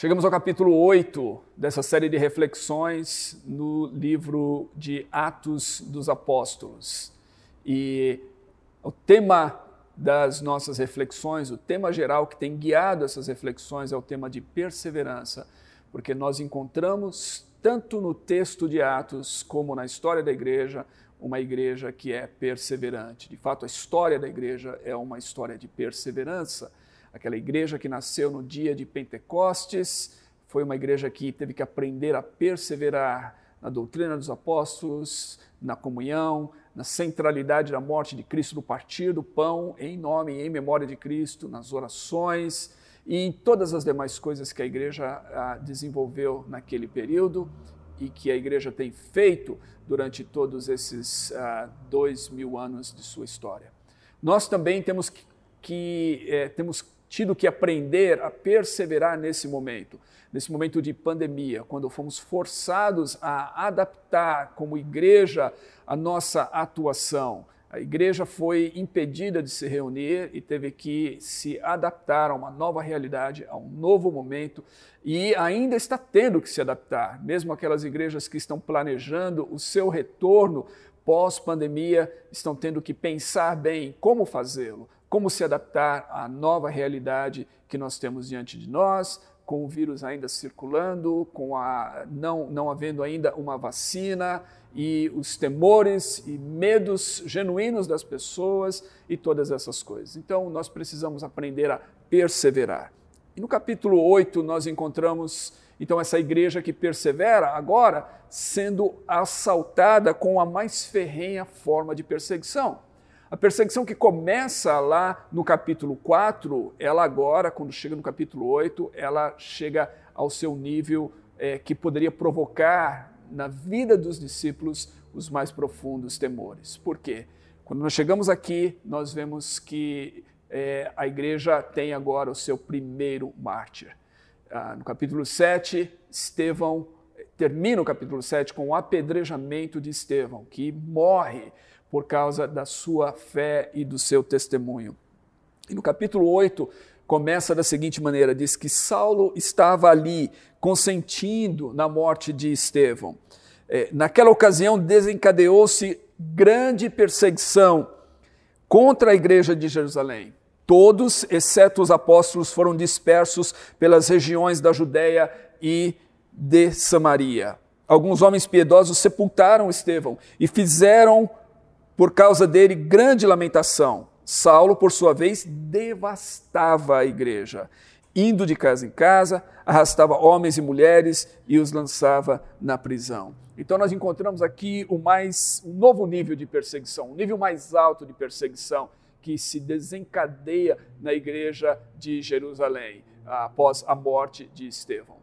Chegamos ao capítulo 8 dessa série de reflexões no livro de Atos dos Apóstolos. E o tema das nossas reflexões, o tema geral que tem guiado essas reflexões é o tema de perseverança, porque nós encontramos tanto no texto de Atos como na história da igreja uma igreja que é perseverante. De fato, a história da igreja é uma história de perseverança aquela igreja que nasceu no dia de Pentecostes, foi uma igreja que teve que aprender a perseverar na doutrina dos apóstolos, na comunhão, na centralidade da morte de Cristo, no partir do pão em nome e em memória de Cristo, nas orações e em todas as demais coisas que a igreja ah, desenvolveu naquele período e que a igreja tem feito durante todos esses ah, dois mil anos de sua história. Nós também temos que, que é, temos tido que aprender a perseverar nesse momento, nesse momento de pandemia, quando fomos forçados a adaptar como igreja a nossa atuação. A igreja foi impedida de se reunir e teve que se adaptar a uma nova realidade, a um novo momento, e ainda está tendo que se adaptar. Mesmo aquelas igrejas que estão planejando o seu retorno pós-pandemia estão tendo que pensar bem como fazê-lo como se adaptar à nova realidade que nós temos diante de nós, com o vírus ainda circulando, com a não, não havendo ainda uma vacina e os temores e medos genuínos das pessoas e todas essas coisas. Então, nós precisamos aprender a perseverar. E no capítulo 8 nós encontramos então essa igreja que persevera agora sendo assaltada com a mais ferrenha forma de perseguição. A perseguição que começa lá no capítulo 4, ela agora, quando chega no capítulo 8, ela chega ao seu nível é, que poderia provocar na vida dos discípulos os mais profundos temores. Por quê? Quando nós chegamos aqui, nós vemos que é, a igreja tem agora o seu primeiro mártir. Ah, no capítulo 7, Estevão termina o capítulo 7 com o apedrejamento de Estevão, que morre por causa da sua fé e do seu testemunho. E no capítulo 8 começa da seguinte maneira: diz que Saulo estava ali consentindo na morte de Estevão. É, naquela ocasião desencadeou-se grande perseguição contra a igreja de Jerusalém. Todos, exceto os apóstolos, foram dispersos pelas regiões da Judéia e de Samaria. Alguns homens piedosos sepultaram Estevão e fizeram por causa dele, grande lamentação. Saulo, por sua vez, devastava a igreja. Indo de casa em casa, arrastava homens e mulheres e os lançava na prisão. Então nós encontramos aqui o mais um novo nível de perseguição, um nível mais alto de perseguição que se desencadeia na igreja de Jerusalém após a morte de Estevão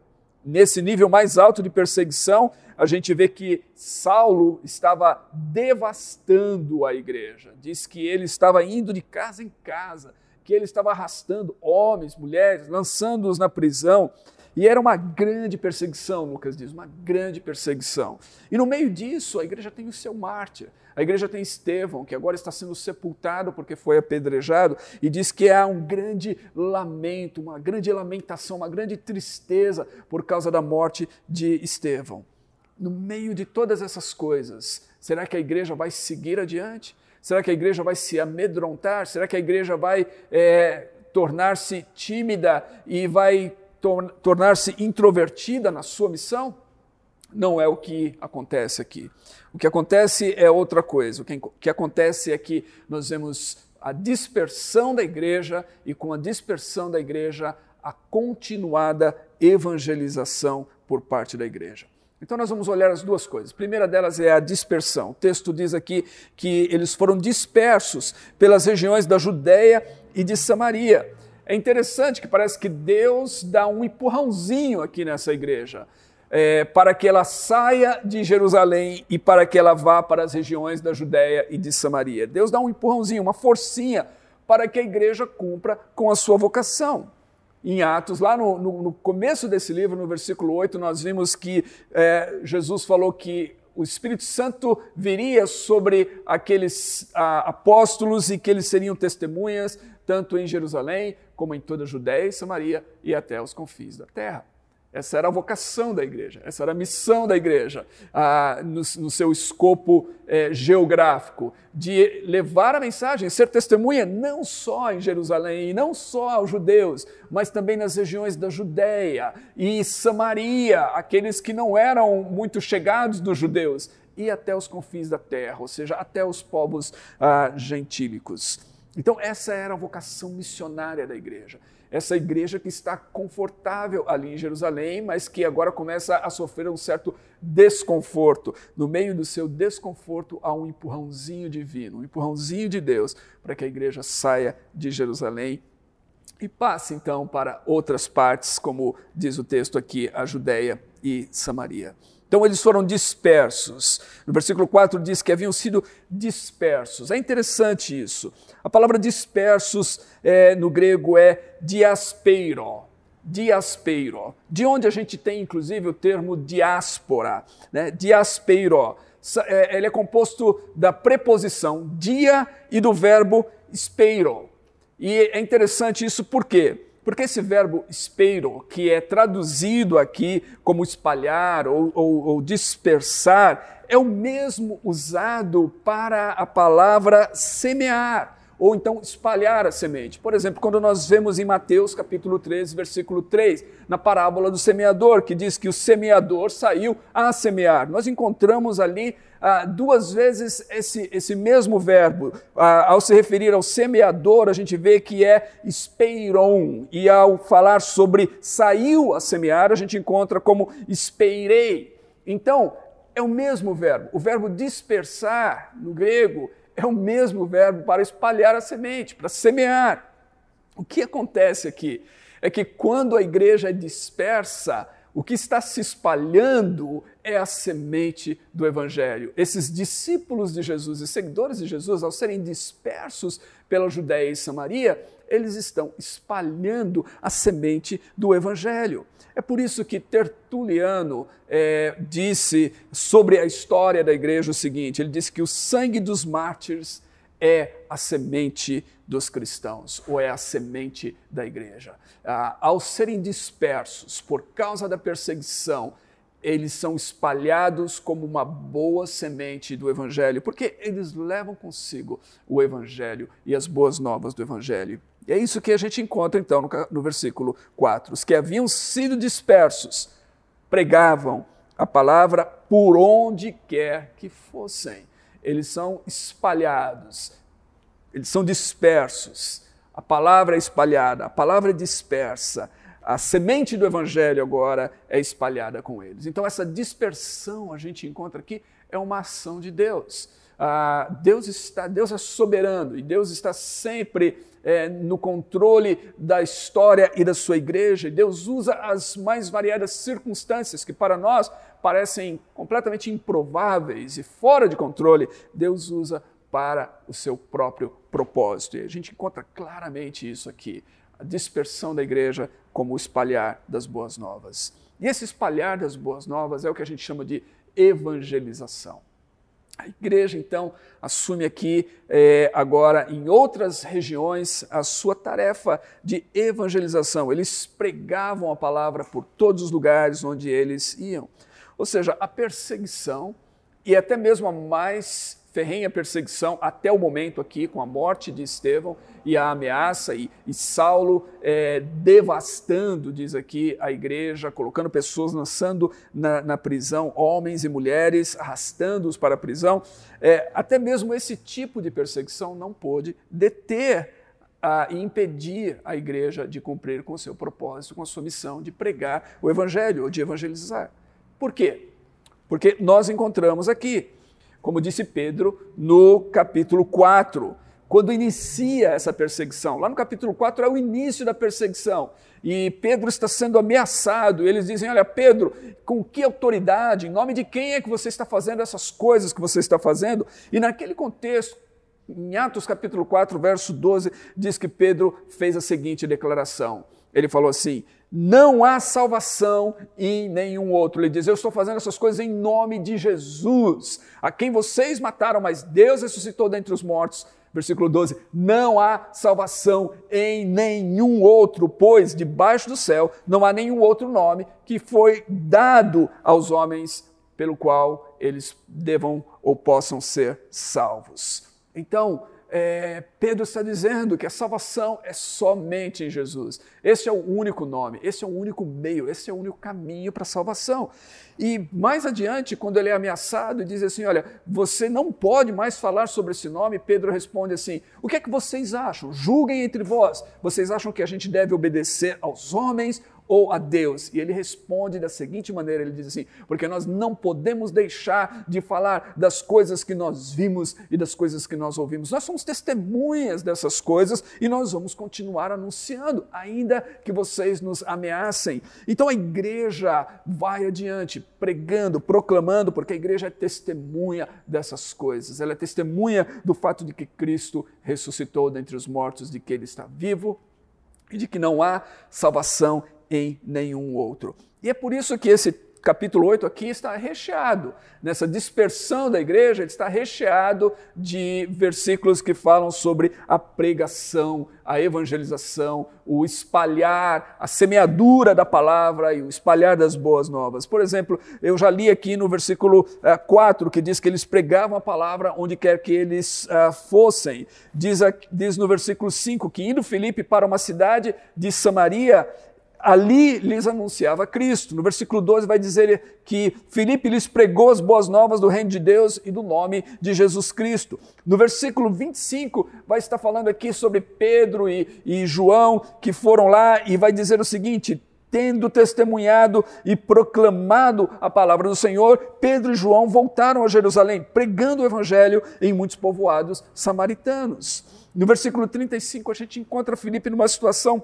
nesse nível mais alto de perseguição, a gente vê que Saulo estava devastando a igreja. Diz que ele estava indo de casa em casa, que ele estava arrastando homens, mulheres, lançando-os na prisão. E era uma grande perseguição, Lucas diz, uma grande perseguição. E no meio disso, a igreja tem o seu mártir. A igreja tem Estevão, que agora está sendo sepultado porque foi apedrejado, e diz que há um grande lamento, uma grande lamentação, uma grande tristeza por causa da morte de Estevão. No meio de todas essas coisas, será que a igreja vai seguir adiante? Será que a igreja vai se amedrontar? Será que a igreja vai é, tornar-se tímida e vai tornar-se introvertida na sua missão? Não é o que acontece aqui. O que acontece é outra coisa. O que, o que acontece é que nós vemos a dispersão da igreja e, com a dispersão da igreja, a continuada evangelização por parte da igreja. Então nós vamos olhar as duas coisas. A primeira delas é a dispersão. O texto diz aqui que eles foram dispersos pelas regiões da Judéia e de Samaria. É interessante que parece que Deus dá um empurrãozinho aqui nessa igreja. É, para que ela saia de Jerusalém e para que ela vá para as regiões da Judéia e de Samaria. Deus dá um empurrãozinho, uma forcinha para que a igreja cumpra com a sua vocação. Em Atos, lá no, no, no começo desse livro, no versículo 8, nós vimos que é, Jesus falou que o Espírito Santo viria sobre aqueles a, apóstolos e que eles seriam testemunhas tanto em Jerusalém como em toda a Judéia e Samaria e até os confins da terra. Essa era a vocação da igreja, essa era a missão da igreja, ah, no, no, seu escopo eh, geográfico, de levar a mensagem, ser testemunha não só em Jerusalém, não só aos judeus, mas também nas regiões da Judéia e Samaria, aqueles que não eram muito chegados dos judeus, e até os confins da terra, ou seja, até os povos ah, gentílicos. Então, essa era a vocação missionária da igreja essa igreja que está confortável ali em Jerusalém, mas que agora começa a sofrer um certo desconforto. No meio do seu desconforto há um empurrãozinho divino, um empurrãozinho de Deus para que a igreja saia de Jerusalém e passe então para outras partes, como diz o texto aqui, a Judéia e Samaria. Então eles foram dispersos. No versículo 4 diz que haviam sido dispersos. É interessante isso. A palavra dispersos é, no grego é diaspeiro. Diaspeiro. De onde a gente tem, inclusive, o termo diáspora. Né? Diaspeiro. É, ele é composto da preposição dia e do verbo speiro. E é interessante isso por quê? Porque esse verbo speiro, que é traduzido aqui como espalhar ou, ou, ou dispersar, é o mesmo usado para a palavra semear ou então espalhar a semente. Por exemplo, quando nós vemos em Mateus capítulo 13, versículo 3, na parábola do semeador, que diz que o semeador saiu a semear. Nós encontramos ali ah, duas vezes esse, esse mesmo verbo. Ah, ao se referir ao semeador, a gente vê que é espeiron, e ao falar sobre saiu a semear, a gente encontra como esperei. Então, é o mesmo verbo. O verbo dispersar, no grego, é o mesmo verbo para espalhar a semente, para semear. O que acontece aqui é que quando a igreja é dispersa, o que está se espalhando é a semente do Evangelho. Esses discípulos de Jesus e seguidores de Jesus, ao serem dispersos pela Judéia e Samaria, eles estão espalhando a semente do Evangelho. É por isso que Tertuliano é, disse sobre a história da igreja o seguinte: ele disse que o sangue dos mártires é a semente dos cristãos, ou é a semente da igreja. Ah, ao serem dispersos por causa da perseguição, eles são espalhados como uma boa semente do Evangelho, porque eles levam consigo o Evangelho e as boas novas do Evangelho. E é isso que a gente encontra então no, no versículo 4. Os que haviam sido dispersos pregavam a palavra por onde quer que fossem. Eles são espalhados, eles são dispersos. A palavra é espalhada, a palavra é dispersa. A semente do evangelho agora é espalhada com eles. Então, essa dispersão a gente encontra aqui é uma ação de Deus. Ah, Deus está, Deus é soberano e Deus está sempre é, no controle da história e da sua igreja. Deus usa as mais variadas circunstâncias que para nós parecem completamente improváveis e fora de controle. Deus usa para o seu próprio propósito. E a gente encontra claramente isso aqui: a dispersão da igreja como o espalhar das boas novas. E esse espalhar das boas novas é o que a gente chama de evangelização. A igreja, então, assume aqui, é, agora, em outras regiões, a sua tarefa de evangelização. Eles pregavam a palavra por todos os lugares onde eles iam. Ou seja, a perseguição e até mesmo a mais ferrenha perseguição até o momento aqui, com a morte de Estevão e a ameaça, e, e Saulo é, devastando, diz aqui, a igreja, colocando pessoas lançando na, na prisão, homens e mulheres, arrastando-os para a prisão. É, até mesmo esse tipo de perseguição não pôde deter a impedir a igreja de cumprir com seu propósito, com a sua missão de pregar o evangelho ou de evangelizar. Por quê? Porque nós encontramos aqui como disse Pedro no capítulo 4, quando inicia essa perseguição. Lá no capítulo 4 é o início da perseguição. E Pedro está sendo ameaçado. Eles dizem: Olha, Pedro, com que autoridade, em nome de quem é que você está fazendo essas coisas que você está fazendo? E naquele contexto, em Atos capítulo 4, verso 12, diz que Pedro fez a seguinte declaração. Ele falou assim: não há salvação em nenhum outro. Ele diz: Eu estou fazendo essas coisas em nome de Jesus, a quem vocês mataram, mas Deus ressuscitou dentre os mortos. Versículo 12: Não há salvação em nenhum outro, pois debaixo do céu não há nenhum outro nome que foi dado aos homens pelo qual eles devam ou possam ser salvos. Então, é, Pedro está dizendo que a salvação é somente em Jesus. Esse é o único nome, esse é o único meio, esse é o único caminho para a salvação. E mais adiante, quando ele é ameaçado e diz assim: Olha, você não pode mais falar sobre esse nome, Pedro responde assim: O que é que vocês acham? Julguem entre vós. Vocês acham que a gente deve obedecer aos homens ou a Deus? E ele responde da seguinte maneira: ele diz assim, porque nós não podemos deixar de falar das coisas que nós vimos e das coisas que nós ouvimos. Nós somos testemunhas dessas coisas e nós vamos continuar anunciando, ainda que vocês nos ameacem. Então a igreja vai adiante, pregando, proclamando, porque a igreja é testemunha dessas coisas. Ela é testemunha do fato de que Cristo ressuscitou dentre os mortos, de que ele está vivo e de que não há salvação em nenhum outro. E é por isso que esse capítulo 8 aqui está recheado, nessa dispersão da igreja, ele está recheado de versículos que falam sobre a pregação, a evangelização, o espalhar, a semeadura da palavra e o espalhar das boas novas. Por exemplo, eu já li aqui no versículo 4 eh, que diz que eles pregavam a palavra onde quer que eles uh, fossem. Diz, diz no versículo 5 que indo Filipe para uma cidade de Samaria, ali lhes anunciava Cristo. No versículo 12 vai dizer que Filipe lhes pregou as boas novas do reino de Deus e do nome de Jesus Cristo. No versículo 25 vai estar falando aqui sobre Pedro e, e João que foram lá e vai dizer o seguinte: tendo testemunhado e proclamado a palavra do Senhor, Pedro e João voltaram a Jerusalém, pregando o evangelho em muitos povoados samaritanos. No versículo 35 a gente encontra Filipe numa situação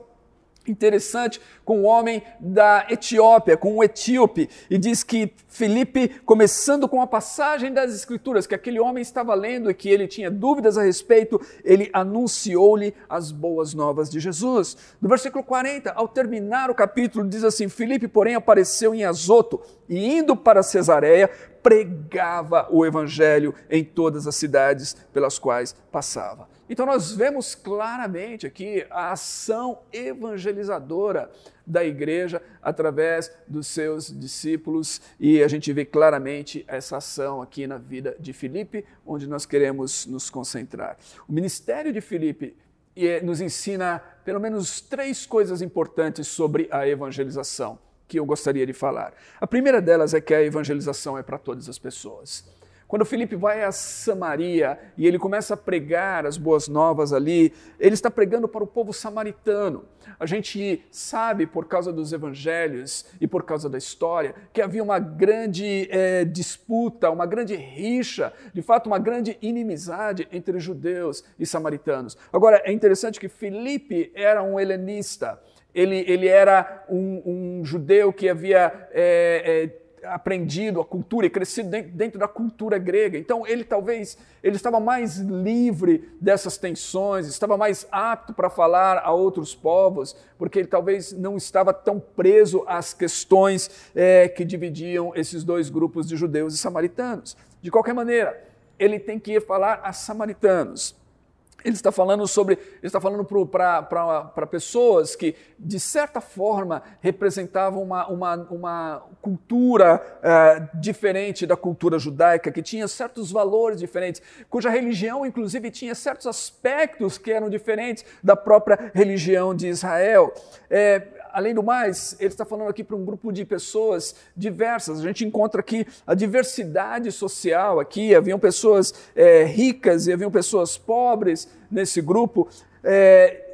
interessante com o homem da Etiópia, com o etíope, e diz que Felipe, começando com a passagem das Escrituras que aquele homem estava lendo e que ele tinha dúvidas a respeito, ele anunciou-lhe as boas novas de Jesus. No versículo 40, ao terminar o capítulo, diz assim: Felipe, porém, apareceu em Azoto e indo para Cesareia, pregava o evangelho em todas as cidades pelas quais passava. Então nós vemos claramente aqui a ação evangelizadora da igreja através dos seus discípulos e a gente vê claramente essa ação aqui na vida de Filipe, onde nós queremos nos concentrar. O ministério de Filipe eh, nos ensina pelo menos três coisas importantes sobre a evangelização que eu gostaria de falar. A primeira delas é que a evangelização é para todas as pessoas. Quando Felipe vai a Samaria e ele começa a pregar as boas novas ali, ele está pregando para o povo samaritano. A gente sabe, por causa dos evangelhos e por causa da história, que havia uma grande é, disputa, uma grande rixa, de fato, uma grande inimizade entre judeus e samaritanos. Agora, é interessante que Felipe era um helenista. Ele, ele era um, um judeu que havia é, é, aprendido a cultura e crescido dentro da cultura grega. Então ele talvez ele estava mais livre dessas tensões, estava mais apto para falar a outros povos, porque ele talvez não estava tão preso às questões é, que dividiam esses dois grupos de judeus e samaritanos. De qualquer maneira, ele tem que ir falar a samaritanos. Ele está falando sobre, ele está falando para pessoas que, de certa forma, representavam uma, uma, uma cultura é, diferente da cultura judaica, que tinha certos valores diferentes, cuja religião, inclusive, tinha certos aspectos que eram diferentes da própria religião de Israel. É, além do mais, ele está falando aqui para um grupo de pessoas diversas. A gente encontra aqui a diversidade social aqui. Haviam pessoas é, ricas e haviam pessoas pobres nesse grupo. É,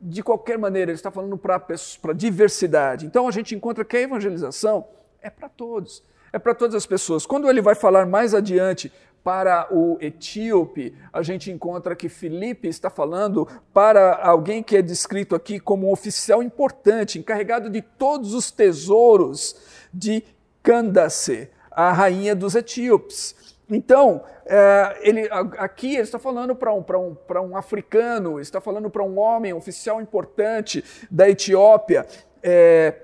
de qualquer maneira, ele está falando para a diversidade. Então a gente encontra que a evangelização é para todos, é para todas as pessoas. Quando ele vai falar mais adiante para o etíope, a gente encontra que Filipe está falando para alguém que é descrito aqui como um oficial importante, encarregado de todos os tesouros de Candace, a rainha dos etíopes. Então, é, ele, aqui ele está falando para um, um, um africano, está falando para um homem, um oficial importante da Etiópia. É,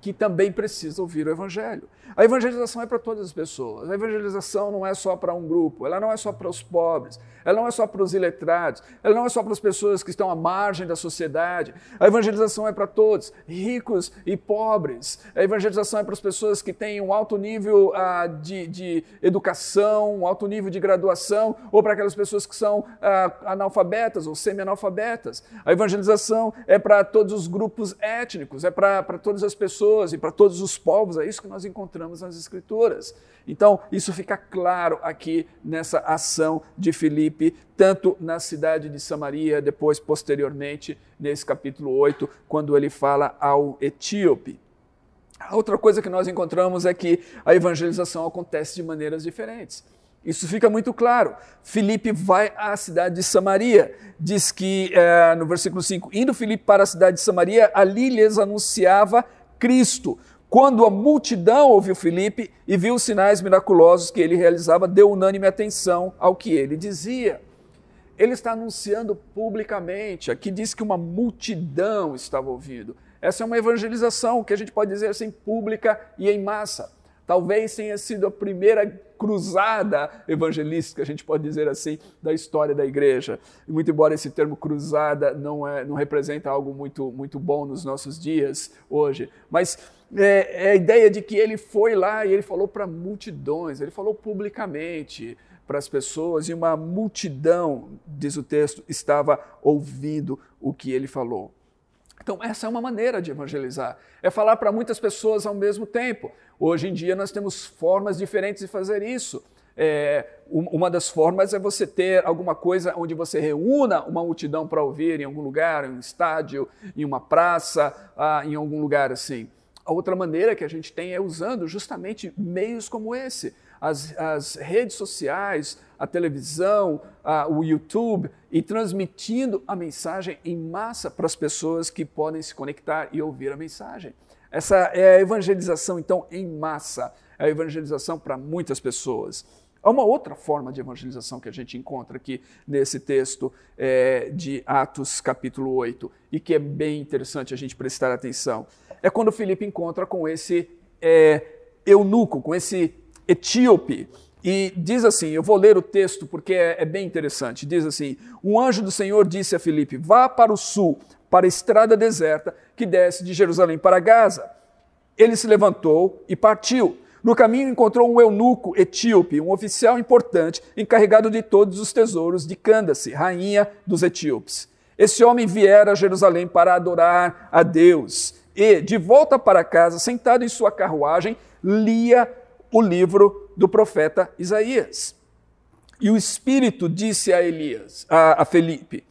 que também precisa ouvir o Evangelho. A evangelização é para todas as pessoas. A evangelização não é só para um grupo, ela não é só para os pobres, ela não é só para os iletrados, ela não é só para as pessoas que estão à margem da sociedade. A evangelização é para todos, ricos e pobres. A evangelização é para as pessoas que têm um alto nível ah, de, de, educação, um alto nível de graduação, ou para aquelas pessoas que são ah, analfabetas ou semi-analfabetas. A evangelização é para todos os grupos étnicos, é para todas as pessoas e para todos os povos. É isso que nós encontramos nas Escrituras. Então, isso fica claro aqui nessa ação de Filipe, tanto na cidade de Samaria, depois, posteriormente, nesse capítulo 8, quando ele fala ao etíope. A outra coisa que nós encontramos é que a evangelização acontece de maneiras diferentes. Isso fica muito claro. Filipe vai à cidade de Samaria. Diz que, é, no versículo 5, indo Filipe para a cidade de Samaria, ali lhes anunciava Cristo. Quando a multidão ouviu Filipe e viu os sinais miraculosos que ele realizava, deu unânime atenção ao que ele dizia. Ele está anunciando publicamente. Aqui diz que uma multidão estava ouvindo. Essa é uma evangelização que a gente pode dizer assim, pública e em massa. Talvez tenha sido a primeira cruzada evangelística, a gente pode dizer assim, da história da igreja. Muito embora esse termo cruzada não, é, não representa algo muito, muito bom nos nossos dias hoje, mas é, é a ideia de que ele foi lá e ele falou para multidões, ele falou publicamente para as pessoas e uma multidão, diz o texto, estava ouvindo o que ele falou. Então, essa é uma maneira de evangelizar, é falar para muitas pessoas ao mesmo tempo. Hoje em dia, nós temos formas diferentes de fazer isso. É, uma das formas é você ter alguma coisa onde você reúna uma multidão para ouvir em algum lugar, em um estádio, em uma praça, ah, em algum lugar assim. A outra maneira que a gente tem é usando justamente meios como esse as, as redes sociais, a televisão, a, o YouTube e transmitindo a mensagem em massa para as pessoas que podem se conectar e ouvir a mensagem. Essa é a evangelização, então, em massa, é a evangelização para muitas pessoas. Há uma outra forma de evangelização que a gente encontra aqui nesse texto é, de Atos, capítulo 8, e que é bem interessante a gente prestar atenção. É quando Filipe encontra com esse é, eunuco, com esse etíope. E diz assim: eu vou ler o texto porque é, é, bem interessante. Diz assim: Um anjo do Senhor disse a Filipe: Vá para o sul, para a estrada deserta que desce de Jerusalém para Gaza. Ele se levantou e partiu. No caminho encontrou um eunuco etíope, um oficial importante, encarregado de todos os tesouros de Candace, rainha dos etíopes. Esse homem viera a Jerusalém para adorar a Deus e, de volta para casa, sentado em sua carruagem, lia o livro do profeta Isaías. E o Espírito disse a Elias, a, a Felipe: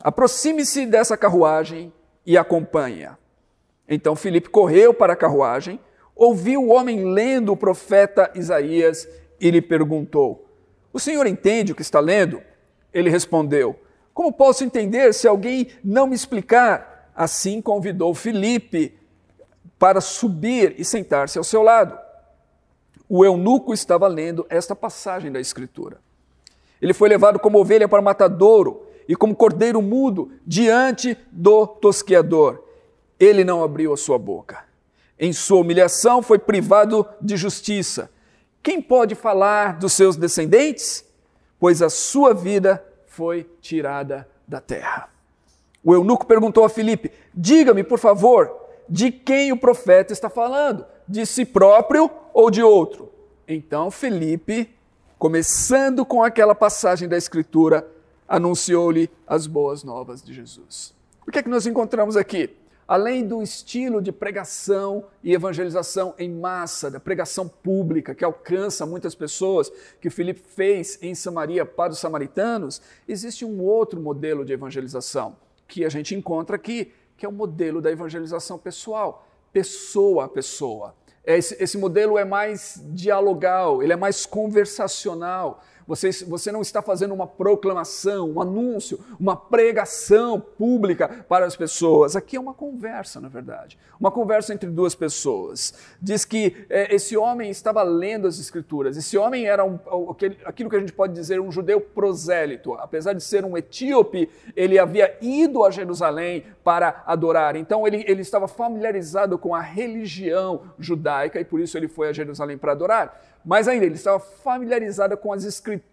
aproxime-se dessa carruagem e acompanha. Então Felipe correu para a carruagem, ouviu o homem lendo o profeta Isaías e lhe perguntou: O senhor entende o que está lendo? Ele respondeu: Como posso entender se alguém não me explicar? Assim convidou Felipe para subir e sentar-se ao seu lado o eunuco estava lendo esta passagem da Escritura. Ele foi levado como ovelha para o matadouro e como cordeiro mudo diante do tosqueador. Ele não abriu a sua boca. Em sua humilhação foi privado de justiça. Quem pode falar dos seus descendentes? Pois a sua vida foi tirada da terra. O eunuco perguntou a Filipe: Diga-me, por favor, de quem o profeta está falando? De si próprio ou de outro? Então Felipe, começando com aquela passagem da Escritura, anunciou-lhe as boas novas de Jesus. O que é que nós encontramos aqui? Além do estilo de pregação e evangelização em massa, da pregação pública que alcança muitas pessoas, que Felipe fez em Samaria para os samaritanos, existe um outro modelo de evangelização que a gente encontra aqui, que é o modelo da evangelização pessoal, pessoa a pessoa. Esse, esse modelo é mais dialogal, ele é mais conversacional. Você, você não está fazendo uma proclamação, um anúncio, uma pregação pública para as pessoas. Aqui é uma conversa, na verdade. Uma conversa entre duas pessoas. Diz que é, esse homem estava lendo as Escrituras. Esse homem era um, aquilo que a gente pode dizer um judeu prosélito. Apesar de ser um etíope, ele havia ido a Jerusalém para adorar. Então ele, ele estava familiarizado com a religião judaica e por isso ele foi a Jerusalém para adorar. Mais ainda, ele estava familiarizado com as escrituras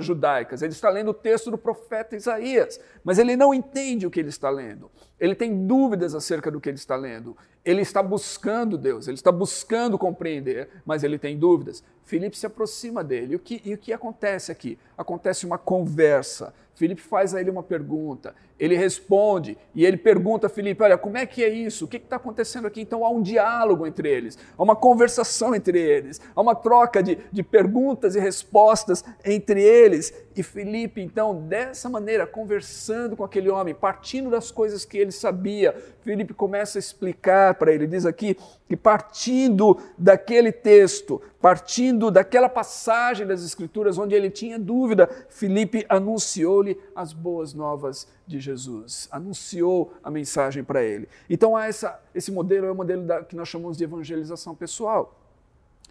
judaicas. Ele está lendo o texto do profeta Isaías, mas ele não entende o que ele está lendo. Ele tem dúvidas acerca do que ele está lendo. Ele está buscando Deus, ele está buscando compreender, mas ele tem dúvidas. Filipe se aproxima dele. E o que, e o que acontece aqui? Acontece uma conversa. Filipe faz a ele uma pergunta, ele responde e ele pergunta a Filipe: Olha, como é que é isso? O que está acontecendo aqui? Então há um diálogo entre eles, há uma conversação entre eles, há uma troca de, de perguntas e respostas entre eles. E Filipe, então, dessa maneira, conversando com aquele homem, partindo das coisas que ele sabia, Filipe começa a explicar para ele, diz aqui que partindo daquele texto, partindo daquela passagem das Escrituras onde ele tinha dúvida, Filipe anunciou-lhe as boas novas de Jesus, anunciou a mensagem para ele. Então, há essa, esse modelo é o modelo da, que nós chamamos de evangelização pessoal.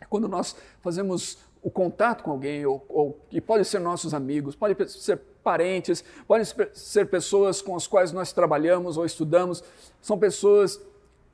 Quando nós fazemos o contato com alguém, ou, ou, e pode ser nossos amigos, pode ser parentes, podem ser pessoas com as quais nós trabalhamos ou estudamos, são pessoas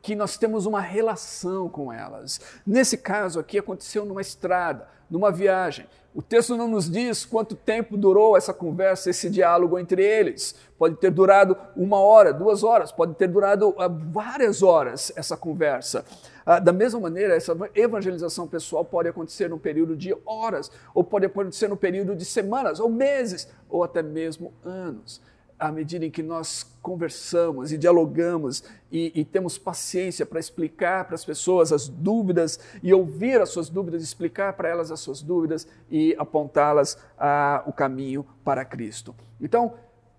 que nós temos uma relação com elas. Nesse caso aqui aconteceu numa estrada, numa viagem. O texto não nos diz quanto tempo durou essa conversa, esse diálogo entre eles. Pode ter durado uma hora, duas horas, pode ter durado uh, várias horas essa conversa. Uh, da mesma maneira, essa evangelização pessoal pode acontecer no período de horas, ou pode acontecer no período de semanas, ou meses, ou até mesmo anos à medida em que nós conversamos e dialogamos e, e temos paciência para explicar para as pessoas as dúvidas e ouvir as suas dúvidas, explicar para elas as suas dúvidas e apontá-las ao caminho para Cristo. Então,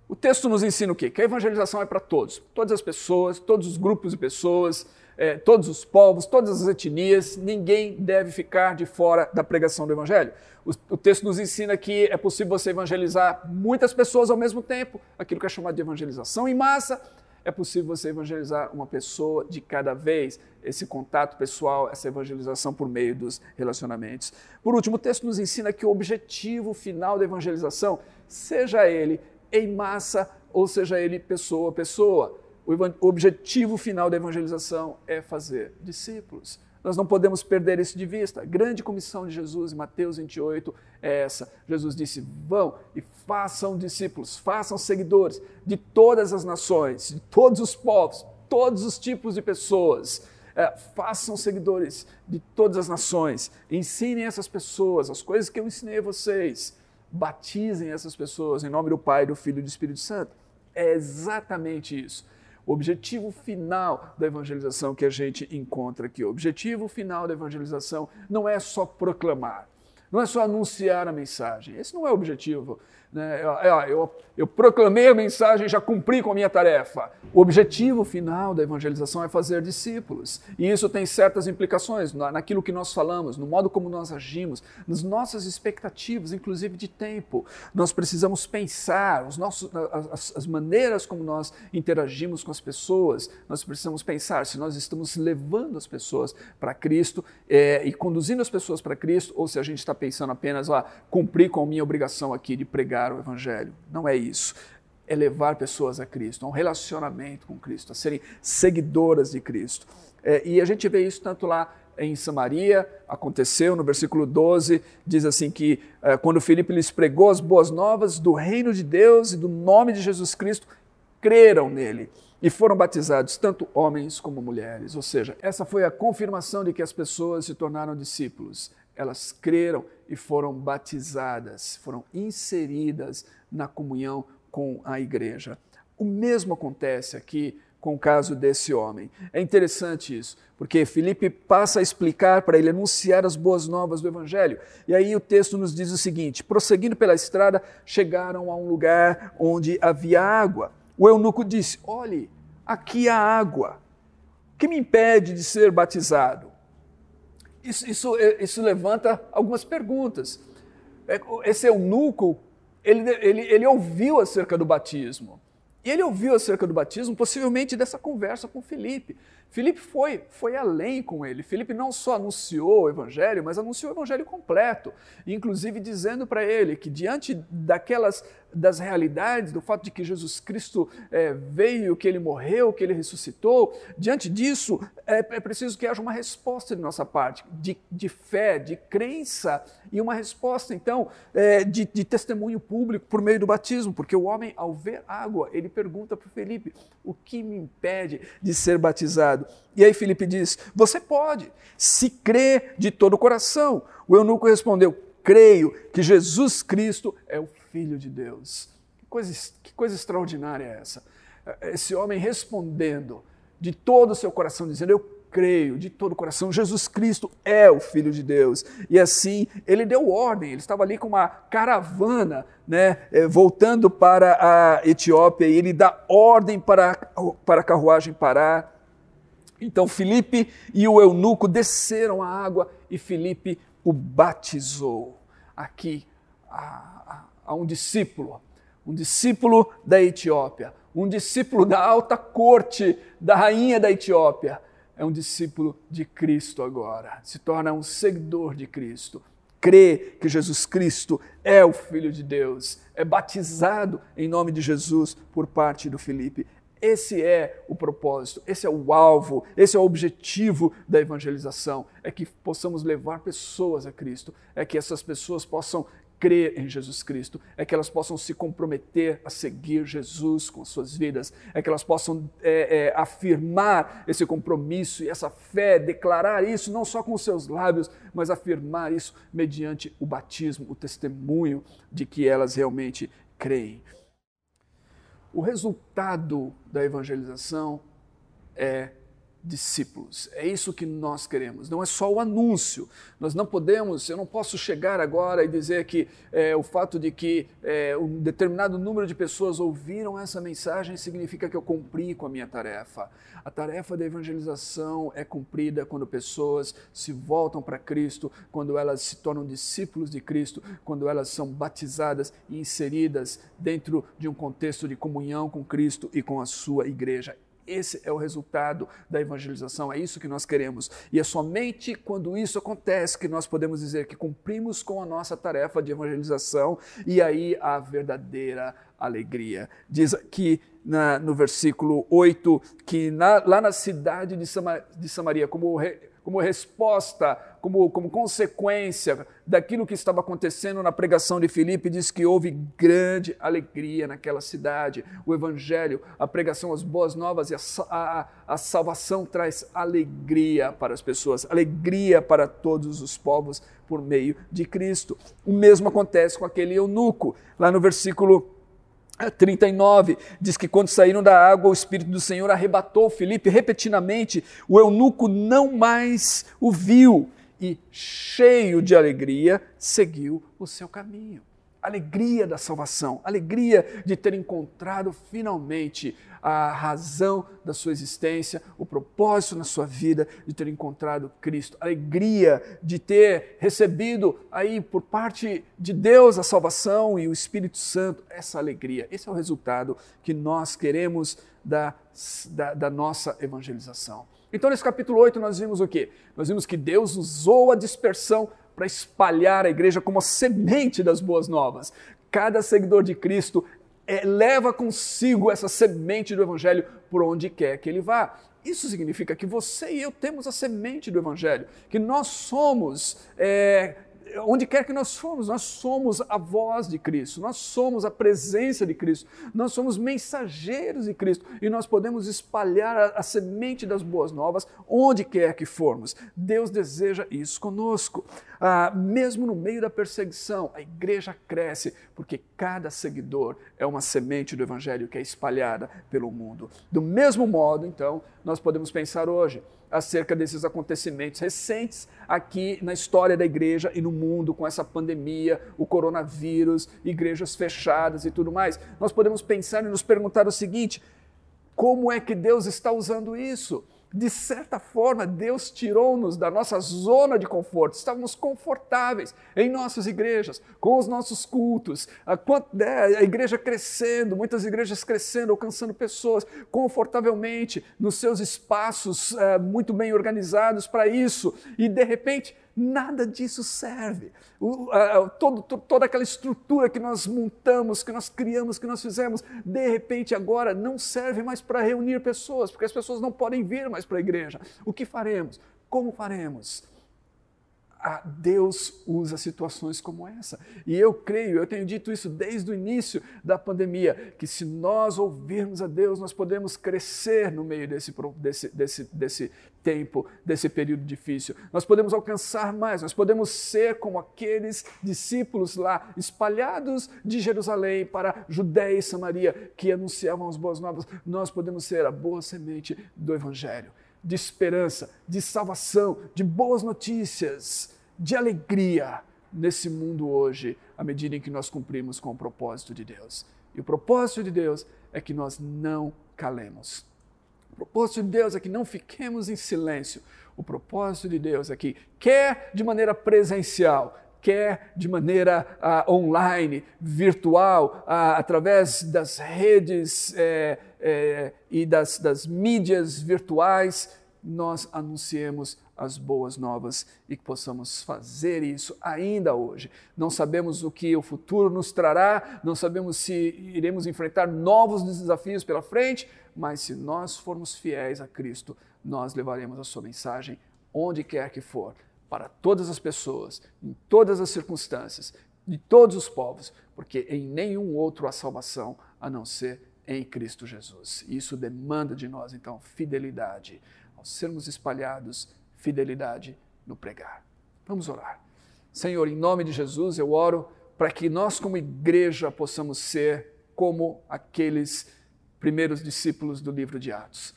o texto nos ensina o quê? Que a evangelização é para todos, todas as pessoas, todos os grupos de pessoas, é, todos os povos, todas as etnias, ninguém deve ficar de fora da pregação do Evangelho. O, o, texto nos ensina que é possível você evangelizar muitas pessoas ao mesmo tempo, aquilo que é chamado de evangelização em massa. É possível você evangelizar uma pessoa de cada vez, esse contato pessoal, essa evangelização por meio dos relacionamentos. Por último, o texto nos ensina que o objetivo final da evangelização, seja ele em massa ou seja ele pessoa a pessoa, o objetivo final da evangelização é fazer discípulos. Nós não podemos perder isso de vista. A grande comissão de Jesus em Mateus 28 é essa. Jesus disse: Vão e façam discípulos, façam seguidores de todas as nações, de todos os povos, todos os tipos de pessoas. É, façam seguidores de todas as nações. Ensinem essas pessoas as coisas que eu ensinei a vocês. Batizem essas pessoas em nome do Pai, do Filho e do Espírito Santo. É exatamente isso o objetivo final da evangelização que a gente encontra aqui. O objetivo final da evangelização não é só proclamar, não é só anunciar a mensagem. Esse não é o objetivo né? Eu, eu, eu proclamei a mensagem, já cumpri com a minha tarefa. O objetivo final da evangelização é fazer discípulos. E isso tem certas implicações naquilo que nós falamos, no modo como nós agimos, nas nossas expectativas, inclusive de tempo. Nós precisamos pensar os nossos, as, as maneiras como nós interagimos com as pessoas. Nós precisamos pensar se nós estamos levando as pessoas para Cristo é, e conduzindo as pessoas para Cristo, ou se a gente está pensando apenas, ah, cumprir com a minha obrigação aqui de pregar pregar o Evangelho. Não é isso. É levar pessoas a Cristo, a um relacionamento com Cristo, a serem seguidoras de Cristo. É, e a gente vê isso tanto lá em Samaria, aconteceu no versículo 12, diz assim que é, quando Filipe lhes pregou as boas novas do reino de Deus e do nome de Jesus Cristo, creram nele e foram batizados tanto homens como mulheres. Ou seja, essa foi a confirmação de que as pessoas se tornaram discípulos elas creram e foram batizadas, foram inseridas na comunhão com a igreja. O mesmo acontece aqui com o caso desse homem. É interessante isso, porque Felipe passa a explicar para ele, anunciar as boas novas do Evangelho. E aí o texto nos diz o seguinte: prosseguindo pela estrada, chegaram a um lugar onde havia água. O eunuco disse: Olhe, aqui há água. O que me impede de ser batizado? Isso, isso, isso levanta algumas perguntas. é, esse eunuco, ele, ele, ele ouviu acerca do batismo. E ele ouviu acerca do batismo, possivelmente dessa conversa com Felipe. Felipe foi, foi além com ele. Felipe não só anunciou o evangelho, mas anunciou o evangelho completo, inclusive dizendo para ele que diante daquelas das realidades, do fato de que Jesus Cristo é, veio, que ele morreu, que ele ressuscitou, diante disso é, é preciso que haja uma resposta de nossa parte, de, de fé, de crença e uma resposta, então, é, de, de testemunho público por meio do batismo, porque o homem, ao ver água, ele pergunta para Felipe: o que me impede de ser batizado? E aí Felipe diz: Você pode, se crê de todo o coração. O eunuco respondeu: Creio que Jesus Cristo é o Filho de Deus. Que coisa, que coisa extraordinária é essa? Esse homem respondendo de todo o seu coração, dizendo: Eu creio de todo o coração, Jesus Cristo é o Filho de Deus. E assim, ele deu ordem, ele estava ali com uma caravana, né, eh, voltando para a Etiópia, e ele dá ordem para, para a carruagem parar. Então Filipe e o eunuco desceram a água e Filipe o batizou. Aqui a, a, a um discípulo, um discípulo da Etiópia, um discípulo da alta corte da rainha da Etiópia, é um discípulo de Cristo agora, se torna um seguidor de Cristo, crê que Jesus Cristo é o Filho de Deus, é batizado em nome de Jesus por parte do Felipe. Esse é o propósito, esse é o alvo, esse é o objetivo da evangelização, é que possamos levar pessoas a Cristo, é que essas pessoas possam crer em Jesus Cristo, é que elas possam se comprometer a seguir Jesus com suas vidas, é que elas possam é, é, afirmar esse compromisso e essa fé, declarar isso não só com seus lábios, mas afirmar isso mediante o batismo, o testemunho de que elas realmente creem. O resultado da evangelização é discípulos. É isso que nós queremos. Não é só o anúncio. Nós não podemos, eu não posso chegar agora e dizer que é, o fato de que é, um determinado número de pessoas ouviram essa mensagem significa que eu cumpri com a minha tarefa. A tarefa da evangelização é cumprida quando pessoas se voltam para Cristo, quando elas se tornam discípulos de Cristo, quando elas são batizadas e inseridas dentro de um contexto de comunhão com Cristo e com a sua igreja. Esse é o resultado da evangelização, é isso que nós queremos. E é somente quando isso acontece que nós podemos dizer que cumprimos com a nossa tarefa de evangelização e aí a verdadeira alegria. Diz aqui na, no versículo 8 que na, lá na cidade de, de Samaria, como re, como resposta, como, como consequência daquilo que estava acontecendo na pregação de Filipe, diz que houve grande alegria naquela cidade. O Evangelho, a pregação, as boas novas e a, a, a salvação traz alegria para as pessoas, alegria para todos os povos por meio de Cristo. O mesmo acontece com aquele eunuco, lá no versículo 39 diz que quando saíram da água, o Espírito do Senhor arrebatou Felipe repetidamente. O eunuco não mais o viu e, cheio de alegria, seguiu o seu caminho alegria da salvação, alegria de ter encontrado finalmente a razão da sua existência, o propósito na sua vida, de ter encontrado Cristo, alegria de ter recebido aí por parte de Deus a salvação e o Espírito Santo, essa alegria. Esse é o resultado que nós queremos da, da, da nossa evangelização. Então, nesse capítulo 8, nós vimos o quê? Nós vimos que Deus usou a dispersão para espalhar a igreja como a semente das boas novas. Cada seguidor de Cristo é, leva consigo essa semente do Evangelho por onde quer que ele vá. Isso significa que você e eu temos a semente do Evangelho, que nós somos é, onde quer que nós formos, nós somos a voz de Cristo, nós somos a presença de Cristo, nós somos mensageiros de Cristo e nós podemos espalhar a, a semente das boas novas onde quer que formos. Deus deseja isso conosco. Ah, mesmo no meio da perseguição, a igreja cresce porque cada seguidor é uma semente do Evangelho que é espalhada pelo mundo. Do mesmo modo, então, nós podemos pensar hoje acerca desses acontecimentos recentes aqui na história da igreja e no mundo, com essa pandemia, o coronavírus, igrejas fechadas e tudo mais. Nós podemos pensar e nos perguntar o seguinte: como é que Deus está usando isso? De certa forma, Deus tirou-nos da nossa zona de conforto. Estávamos confortáveis em nossas igrejas, com os nossos cultos, a, né, igreja crescendo, muitas igrejas crescendo, alcançando pessoas confortavelmente nos seus espaços uh, muito bem organizados para isso. E de repente, Nada disso serve. O, a, todo, toda aquela estrutura que nós montamos, que nós criamos, que nós fizemos, de repente agora não serve mais para reunir pessoas, porque as pessoas não podem vir mais para a igreja. O que faremos? Como faremos? A Deus usa situações como essa. E eu creio, eu tenho dito isso desde o início da pandemia, que se nós ouvirmos a Deus, nós podemos crescer no meio desse, desse, desse, desse tempo, desse período difícil. Nós podemos alcançar mais, nós podemos ser como aqueles discípulos lá, espalhados de Jerusalém para Judéia e Samaria, que anunciavam as boas novas. Nós podemos ser a boa semente do Evangelho de esperança, de salvação, de boas notícias de alegria nesse mundo hoje, à medida em que nós cumprimos com o propósito de Deus. E o propósito de Deus é que nós não calemos. O propósito de Deus é que não fiquemos em silêncio. O propósito de Deus é que, quer de maneira presencial, quer de maneira uh, online, virtual, uh, através das redes é, é, e das, das mídias virtuais, nós anunciemos as boas novas e que possamos fazer isso ainda hoje. Não sabemos o que o futuro nos trará, não sabemos se iremos enfrentar novos desafios pela frente, mas se nós formos fiéis a Cristo, nós levaremos a sua mensagem onde quer que for, para todas as pessoas, em todas as circunstâncias, de todos os povos, porque em nenhum outro há salvação a não ser em Cristo Jesus. Isso demanda de nós, então, fidelidade ao sermos espalhados fidelidade no pregar. Vamos orar. Senhor, em nome de Jesus, eu oro para que nós, como igreja, possamos ser como aqueles primeiros discípulos do livro de Atos.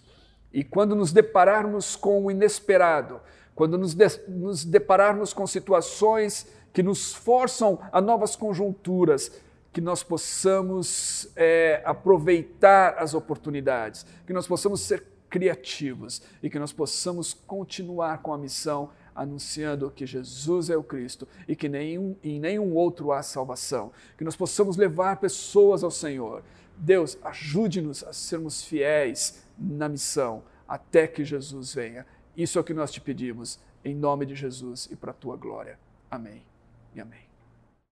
E quando nos depararmos com o inesperado, quando nos, de, nos depararmos com situações que nos forçam a novas conjunturas, que nós possamos é, aproveitar as oportunidades, que nós possamos ser criativos e que nós possamos continuar com a missão anunciando que Jesus é o Cristo e que nenhum, em nenhum outro há salvação. Que nós possamos levar pessoas ao Senhor. Deus, ajude-nos a sermos fiéis na missão até que Jesus venha. Isso é o que nós te pedimos, em nome de Jesus e para a tua glória. Amém e amém.